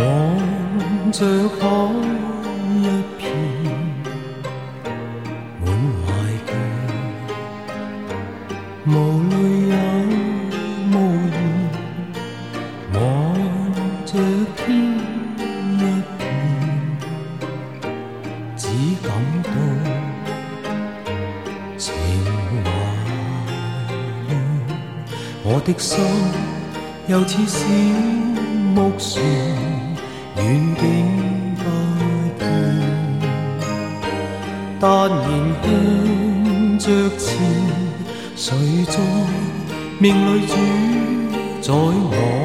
望着海一片，满怀倦，无泪有无言。望着天一片，只感到情还怨。我的心又似小木船。谁在命里主宰我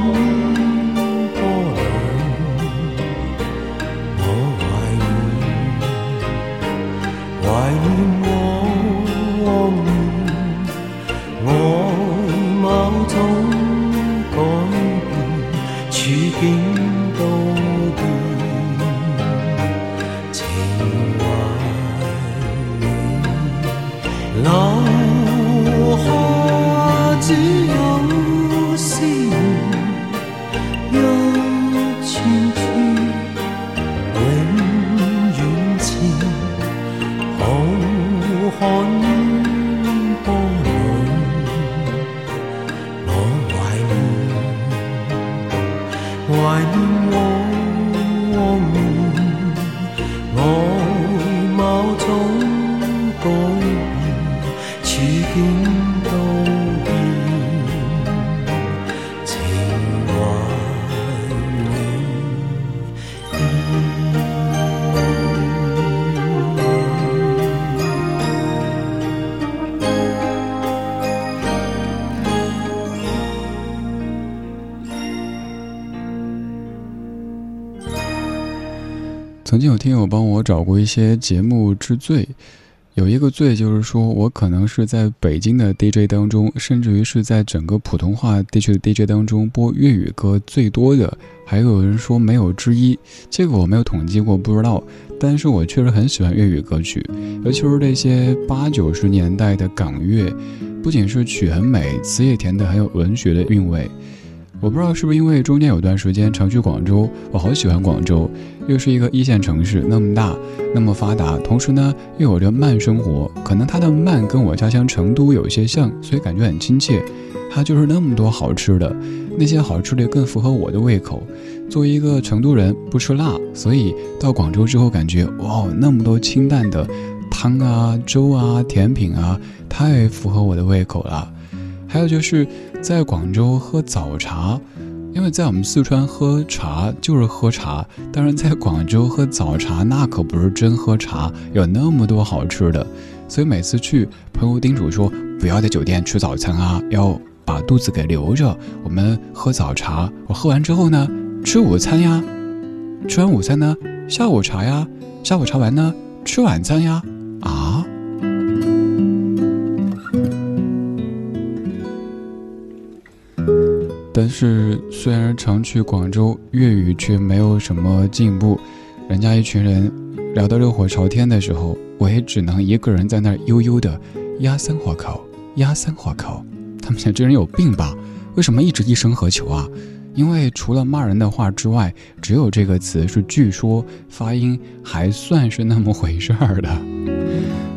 one. 怀念我。听友帮我找过一些节目之最，有一个最就是说我可能是在北京的 DJ 当中，甚至于是在整个普通话地区的 DJ 当中播粤语歌最多的。还有人说没有之一，这个我没有统计过，不知道。但是我确实很喜欢粤语歌曲，尤其是那些八九十年代的港乐，不仅是曲很美，词也甜的很有文学的韵味。我不知道是不是因为中间有段时间常去广州，我好喜欢广州，又是一个一线城市，那么大，那么发达，同时呢又有着慢生活，可能它的慢跟我家乡成都有些像，所以感觉很亲切。它就是那么多好吃的，那些好吃的更符合我的胃口。作为一个成都人，不吃辣，所以到广州之后感觉哇，那么多清淡的汤啊、粥啊、甜品啊，太符合我的胃口了。还有就是在广州喝早茶，因为在我们四川喝茶就是喝茶，当然在广州喝早茶那可不是真喝茶，有那么多好吃的，所以每次去，朋友叮嘱说不要在酒店吃早餐啊，要把肚子给留着，我们喝早茶。我喝完之后呢，吃午餐呀，吃完午餐呢，下午茶呀，下午茶完呢，吃晚餐呀。但是，虽然常去广州，粤语却没有什么进步。人家一群人聊得热火朝天的时候，我也只能一个人在那儿悠悠的压三火口，压三火口。他们想这人有病吧？为什么一直一声何求啊？因为除了骂人的话之外，只有这个词是据说发音还算是那么回事儿的。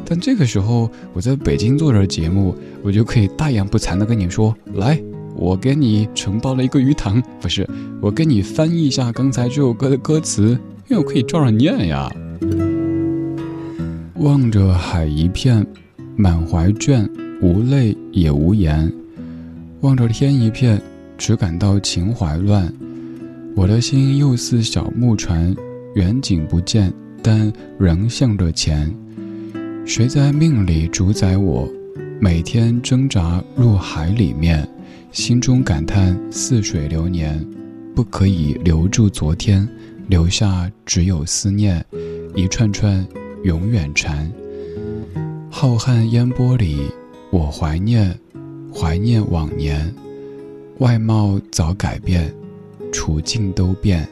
但这个时候我在北京做着节目，我就可以大言不惭的跟你说来。我给你承包了一个鱼塘，不是，我给你翻译一下刚才这首歌的歌词，因为我可以照着念呀。望着海一片，满怀倦，无泪也无言；望着天一片，只感到情怀乱。我的心又似小木船，远景不见，但仍向着前。谁在命里主宰我？每天挣扎入海里面。心中感叹似水流年，不可以留住昨天，留下只有思念，一串串永远缠。浩瀚烟波里，我怀念，怀念往年。外貌早改变，处境都变，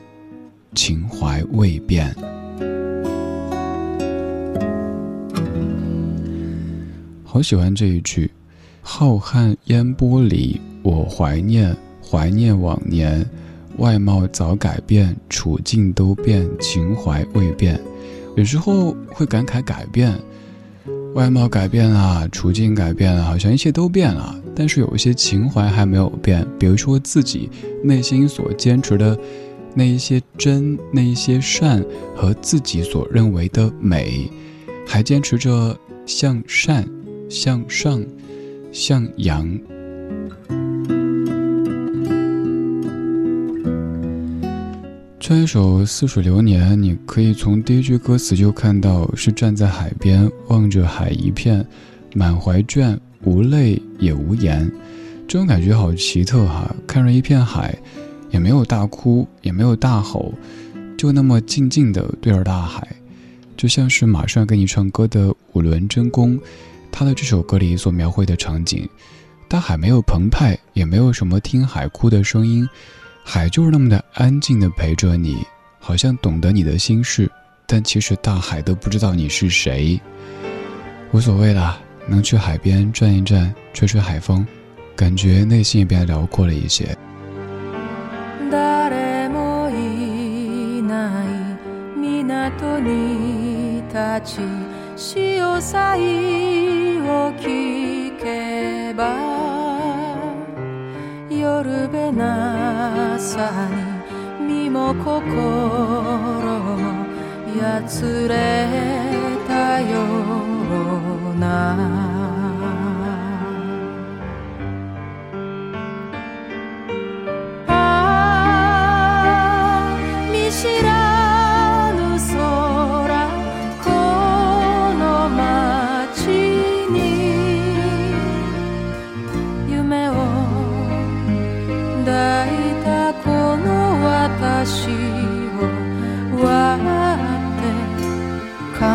情怀未变。好喜欢这一句，浩瀚烟波里。我怀念，怀念往年，外貌早改变，处境都变，情怀未变。有时候会感慨改变，外貌改变了，处境改变了，好像一切都变了。但是有一些情怀还没有变，比如说自己内心所坚持的那一些真，那一些善和自己所认为的美，还坚持着向善、向上、向阳。唱一首《似水流年》，你可以从第一句歌词就看到是站在海边，望着海一片，满怀倦，无泪也无言。这种感觉好奇特哈！看着一片海，也没有大哭，也没有大吼，就那么静静的对着大海，就像是马上给你唱歌的五轮真弓，他的这首歌里所描绘的场景，大海没有澎湃，也没有什么听海哭的声音。海就是那么的安静的陪着你，好像懂得你的心事，但其实大海都不知道你是谁。无所谓啦，能去海边转一转，吹吹海风，感觉内心也变得辽阔了一些。夜べなさに身も心もやつれたような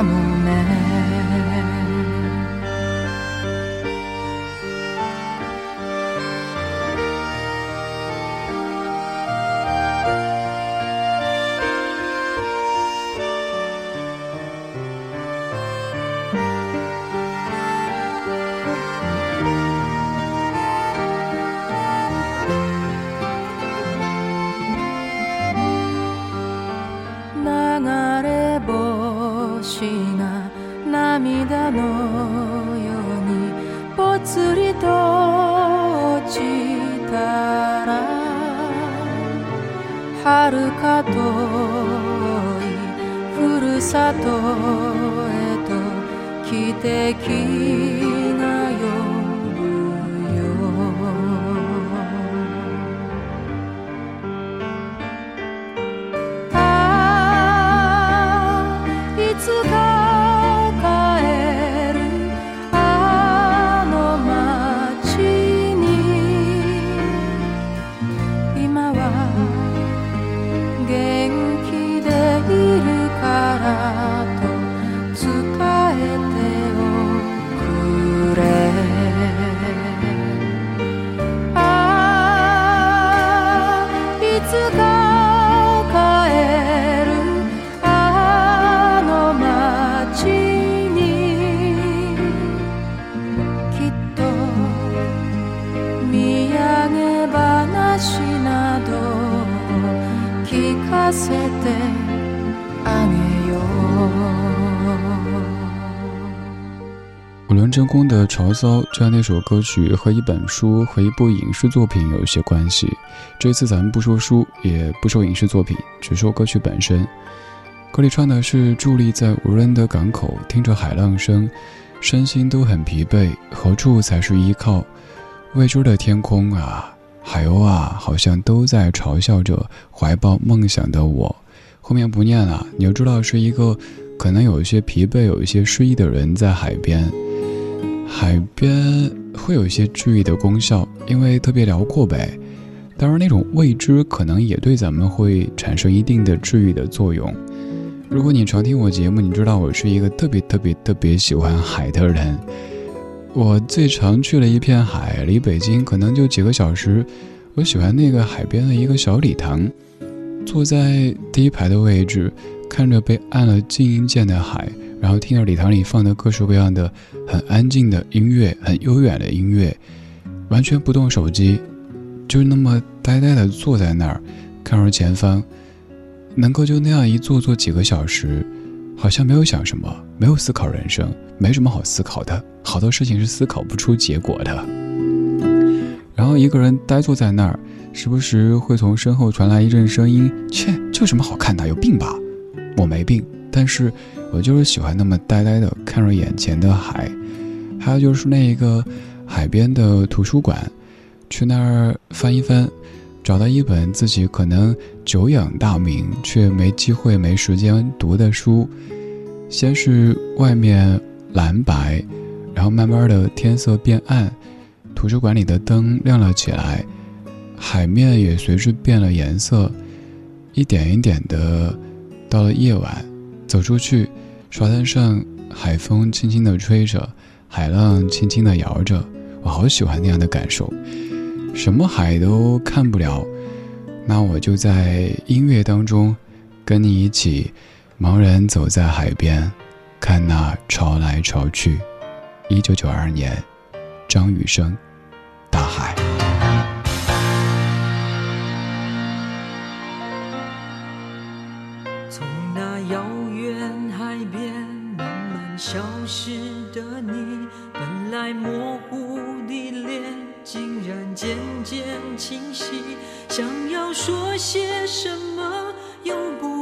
maman. 的話など聞かせてあげよ五轮真空的《潮骚》这样那首歌曲和一本书和一部影视作品有一些关系。这次咱们不说书，也不说影视作品，只说歌曲本身。歌里唱的是伫立在无人的港口，听着海浪声，身心都很疲惫，何处才是依靠？未知的天空啊， 海鸥啊，好像都在嘲笑着怀抱梦想的我。后面不念了，你就知道是一个可能有一些疲惫、有一些失意的人在海边。海边会有一些治愈的功效，因为特别辽阔呗。当然，那种未知可能也对咱们会产生一定的治愈的作用。如果你常听我节目，你知道我是一个特别特别特别喜欢海的人。我最常去了一片海，离北京可能就几个小时。我喜欢那个海边的一个小礼堂，坐在第一排的位置，看着被按了静音键的海。然后听着礼堂里放的各式各样的很安静的音乐，很悠远的音乐，完全不动手机，就那么呆呆地坐在那儿，看着前方，能够就那样一坐坐几个小时，好像没有想什么，没有思考人生，没什么好思考的，好多事情是思考不出结果的。然后一个人呆坐在那儿，时不时会从身后传来一阵声音：“切，这有什么好看的？有病吧？”我没病，但是。我就是喜欢那么呆呆的看着眼前的海，还有就是那一个海边的图书馆，去那儿翻一翻，找到一本自己可能久仰大名却没机会、没时间读的书。先是外面蓝白，然后慢慢的天色变暗，图书馆里的灯亮了起来，海面也随之变了颜色，一点一点的，到了夜晚。走出去，沙滩上海风轻轻的吹着，海浪轻轻的摇着，我好喜欢那样的感受。什么海都看不了，那我就在音乐当中，跟你一起，茫然走在海边，看那潮来潮去。一九九二年张雨生大海。从那遥远海边慢慢消失的你本来模糊的脸竟然渐渐清晰想要说些什么又不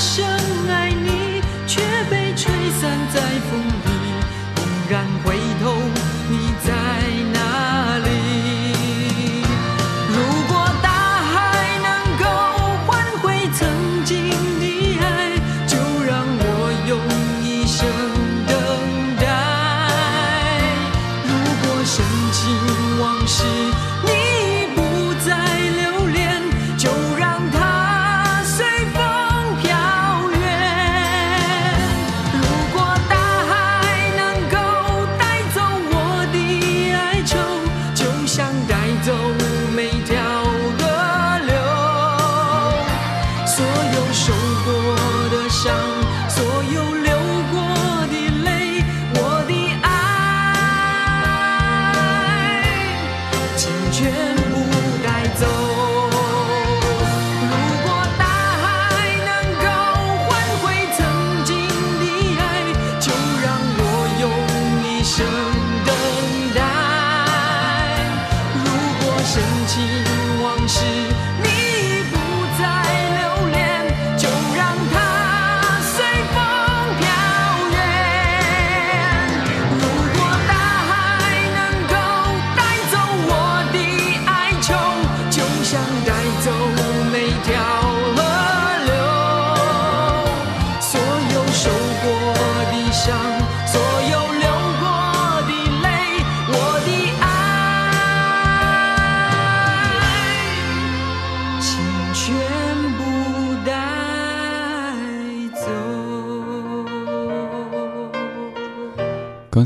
刚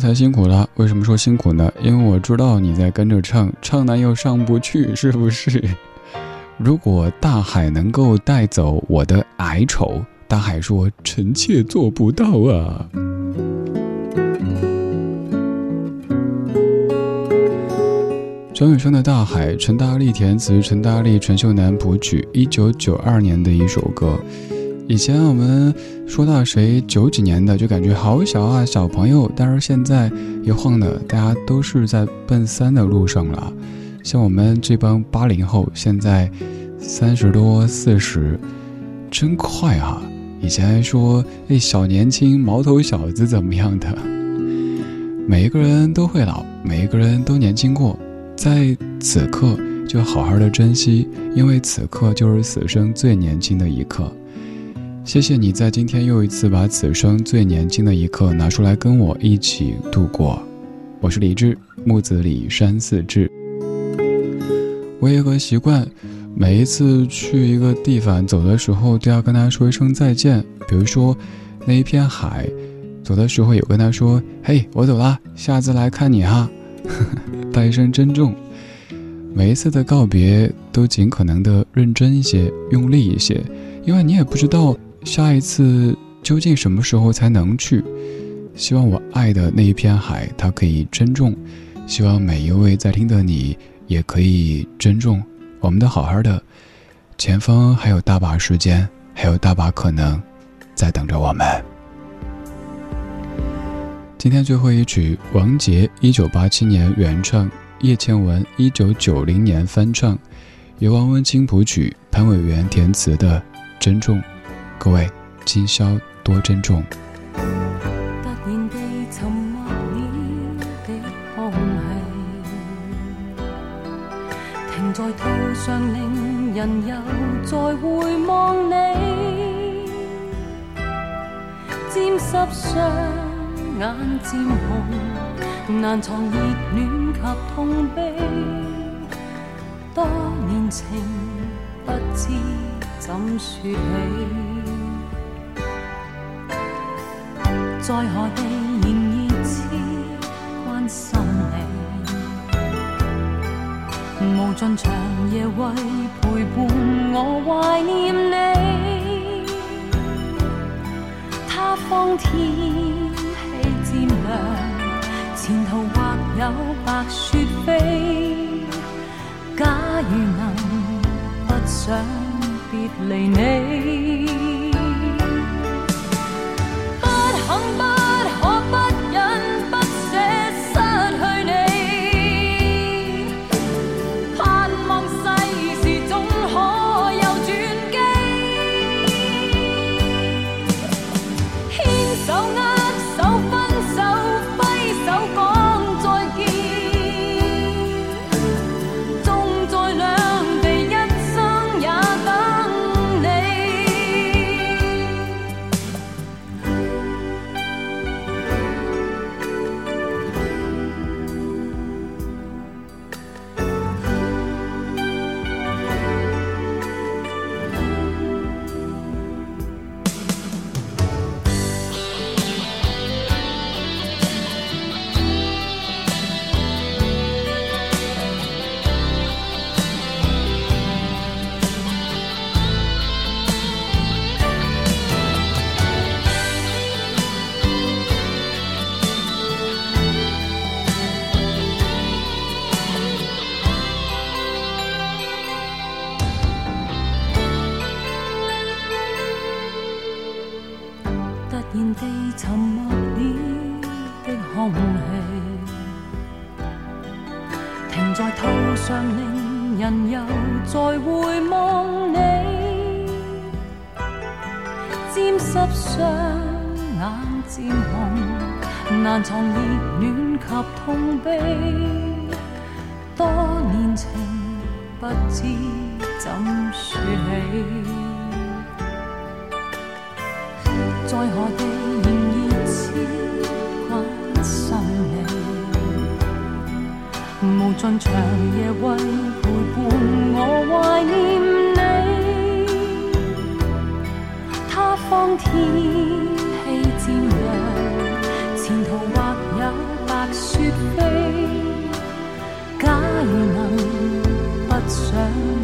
才辛苦了，为什么说辛苦呢？因为我知道你在跟着唱，唱呢又上不去，是不是？如果大海能够带走我的哀愁，大海说：“臣妾做不到啊。”张雨生的《大海》，陈大力填词，陈大力、陈秀楠谱曲，一九九二年的一首歌。以前我们说到谁九几年的，就感觉好小啊，小朋友。但是现在一晃的，大家都是在奔三的路上了。像我们这帮八零后，现在三十多、四十，真快啊！以前还说哎，小年轻、毛头小子怎么样的？每一个人都会老，每一个人都年轻过，在此刻就好好的珍惜，因为此刻就是此生最年轻的一刻。谢谢你在今天又一次把此生最年轻的一刻拿出来跟我一起度过。我是李志，木子李山寺志。我有个习惯，每一次去一个地方走的时候都要跟他说一声再见。比如说那一片海，走的时候有跟他说：“嘿，我走啦，下次来看你哈。” 带一声珍重。每一次的告别都尽可能的认真一些，用力一些，因为你也不知道。下一次究竟什么时候才能去？希望我爱的那一片海，它可以珍重。希望每一位在听的你，也可以珍重。我们的好好的，前方还有大把时间，还有大把可能，在等着我们。今天最后一曲，王杰一九八七年原唱，叶倩文一九九零年翻唱，由王文清谱曲，潘伟元填词的《珍重》。各位，今宵多珍重。突然地沉默了的空气，停在途上，令人又再回望你。沾湿双眼渐红，难藏热恋及痛悲。多年情，不知怎说起。在何地仍然痴关心你？无尽长夜为陪伴我怀念你，他方天气渐凉，前途或有白雪飞。假如能不想别离你。情不知怎说起。在何地仍熱切關心你，無盡長夜為陪伴我懷念你。他方天想